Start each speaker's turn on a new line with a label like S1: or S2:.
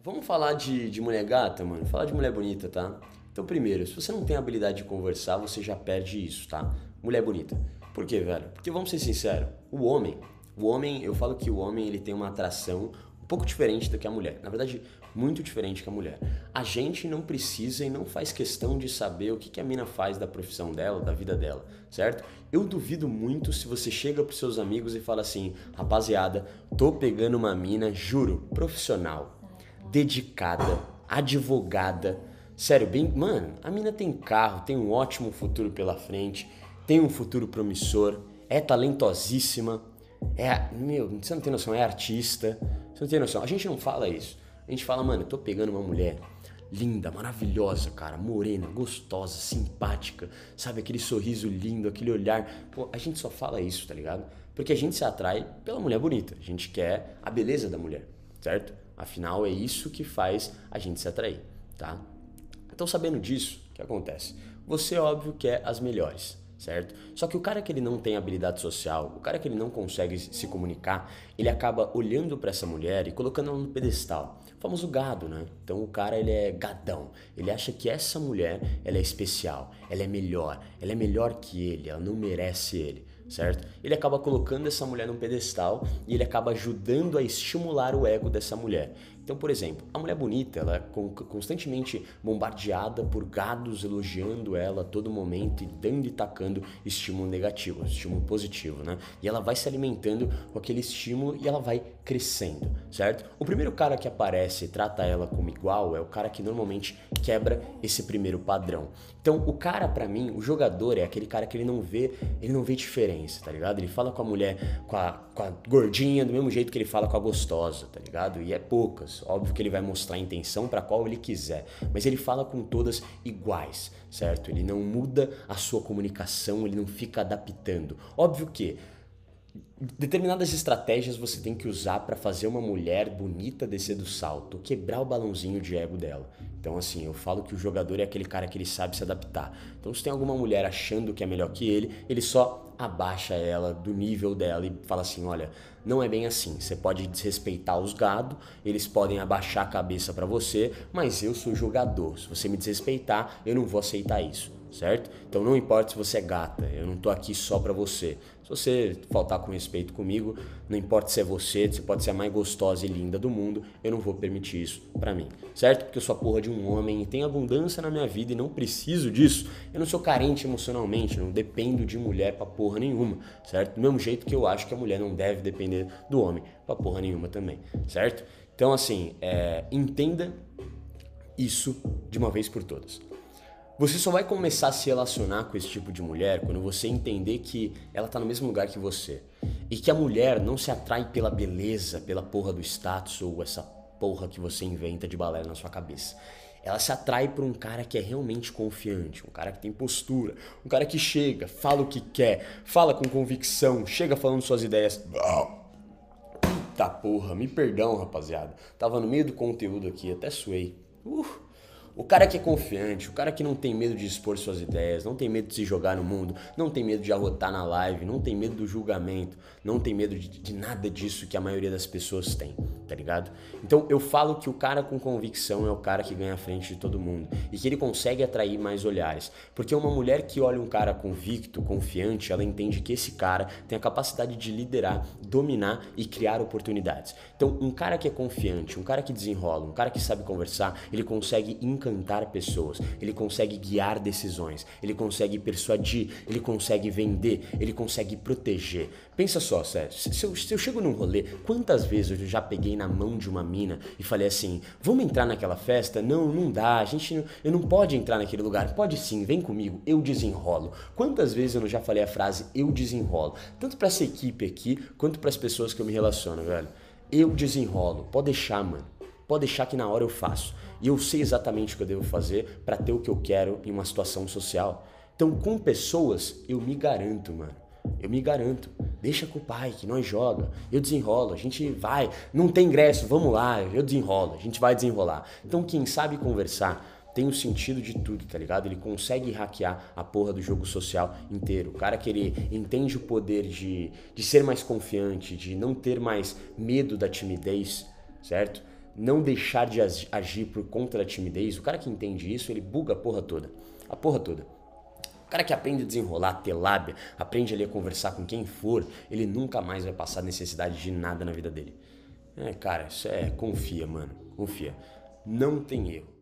S1: Vamos falar de, de mulher gata, mano? Falar de mulher bonita, tá? Então, primeiro, se você não tem habilidade de conversar, você já perde isso, tá? Mulher bonita. Por quê, velho? Porque vamos ser sinceros, o homem, o homem, eu falo que o homem ele tem uma atração um pouco diferente do que a mulher. Na verdade, muito diferente que a mulher. A gente não precisa e não faz questão de saber o que, que a mina faz da profissão dela, da vida dela, certo? Eu duvido muito se você chega pros seus amigos e fala assim, rapaziada, tô pegando uma mina, juro, profissional, dedicada, advogada. Sério, bem. Mano, a mina tem carro, tem um ótimo futuro pela frente, tem um futuro promissor, é talentosíssima, é. Meu, você não tem noção, é artista. Você não tem noção. A gente não fala isso. A gente fala, mano, eu tô pegando uma mulher linda, maravilhosa, cara, morena, gostosa, simpática, sabe? Aquele sorriso lindo, aquele olhar. Pô, a gente só fala isso, tá ligado? Porque a gente se atrai pela mulher bonita. A gente quer a beleza da mulher, certo? Afinal, é isso que faz a gente se atrair, tá? Então, sabendo disso, o que acontece? Você, óbvio, quer as melhores certo? Só que o cara que ele não tem habilidade social, o cara que ele não consegue se comunicar, ele acaba olhando para essa mulher e colocando ela no pedestal. O famoso gado, né? Então o cara ele é gadão. Ele acha que essa mulher ela é especial, ela é melhor, ela é melhor que ele, ela não merece ele certo? Ele acaba colocando essa mulher num pedestal e ele acaba ajudando a estimular o ego dessa mulher. Então, por exemplo, a mulher bonita, ela é constantemente bombardeada por gados elogiando ela a todo momento e dando e tacando estímulo negativo, estímulo positivo, né? E ela vai se alimentando com aquele estímulo e ela vai crescendo, certo? O primeiro cara que aparece e trata ela como igual é o cara que normalmente quebra esse primeiro padrão. Então, o cara para mim, o jogador é aquele cara que ele não vê, ele não vê diferença, tá ligado? Ele fala com a mulher, com a, com a gordinha do mesmo jeito que ele fala com a gostosa, tá ligado? E é poucas Óbvio que ele vai mostrar a intenção para qual ele quiser, mas ele fala com todas iguais, certo? Ele não muda a sua comunicação, ele não fica adaptando. Óbvio que determinadas estratégias você tem que usar para fazer uma mulher bonita descer do salto, quebrar o balãozinho de ego dela. Então, assim, eu falo que o jogador é aquele cara que ele sabe se adaptar. Então, se tem alguma mulher achando que é melhor que ele, ele só abaixa ela do nível dela e fala assim: olha, não é bem assim. Você pode desrespeitar os gado, eles podem abaixar a cabeça para você, mas eu sou jogador. Se você me desrespeitar, eu não vou aceitar isso certo? Então não importa se você é gata, eu não tô aqui só para você. Se você faltar com respeito comigo, não importa se é você, você pode ser a mais gostosa e linda do mundo, eu não vou permitir isso para mim, certo? Porque eu sou a porra de um homem e tenho abundância na minha vida e não preciso disso. Eu não sou carente emocionalmente, não dependo de mulher pra porra nenhuma, certo? Do mesmo jeito que eu acho que a mulher não deve depender do homem pra porra nenhuma também, certo? Então, assim, é, entenda isso de uma vez por todas. Você só vai começar a se relacionar com esse tipo de mulher quando você entender que ela tá no mesmo lugar que você. E que a mulher não se atrai pela beleza, pela porra do status ou essa porra que você inventa de balé na sua cabeça. Ela se atrai por um cara que é realmente confiante, um cara que tem postura, um cara que chega, fala o que quer, fala com convicção, chega falando suas ideias. Eita porra, me perdão, rapaziada. Tava no meio do conteúdo aqui, até suei. Uh. O cara que é confiante, o cara que não tem medo de expor suas ideias, não tem medo de se jogar no mundo, não tem medo de arrotar na live, não tem medo do julgamento, não tem medo de, de, nada disso que a maioria das pessoas tem, tá ligado? Então eu falo que o cara com convicção é o cara que ganha a frente de todo mundo e que ele consegue atrair mais olhares. Porque uma mulher que olha um cara convicto, confiante, ela entende que esse cara tem a capacidade de liderar, dominar e criar oportunidades. Então um cara que é confiante, um cara que desenrola, um cara que sabe conversar, ele consegue encantar pessoas, ele consegue guiar decisões, ele consegue persuadir, ele consegue vender, ele consegue proteger. Pensa só, Sérgio, se eu, se eu chego num rolê, quantas vezes eu já peguei na mão de uma mina e falei assim: vamos entrar naquela festa? Não, não dá, a gente não, eu não pode entrar naquele lugar. Pode sim, vem comigo, eu desenrolo. Quantas vezes eu não já falei a frase eu desenrolo? Tanto para essa equipe aqui, quanto para as pessoas que eu me relaciono, velho. Eu desenrolo, pode deixar, mano. Pode deixar que na hora eu faço. E eu sei exatamente o que eu devo fazer para ter o que eu quero em uma situação social. Então, com pessoas, eu me garanto, mano. Eu me garanto. Deixa com o pai, que nós joga. Eu desenrolo, a gente vai. Não tem ingresso, vamos lá, eu desenrolo, a gente vai desenrolar. Então, quem sabe conversar, tem o sentido de tudo, tá ligado? Ele consegue hackear a porra do jogo social inteiro. O cara que ele entende o poder de, de ser mais confiante, de não ter mais medo da timidez, certo? Não deixar de agir por conta da timidez. O cara que entende isso, ele buga a porra toda. A porra toda. O cara que aprende a desenrolar, ter lábia, aprende ali a conversar com quem for, ele nunca mais vai passar necessidade de nada na vida dele. É, cara, isso é. Confia, mano. Confia. Não tem erro.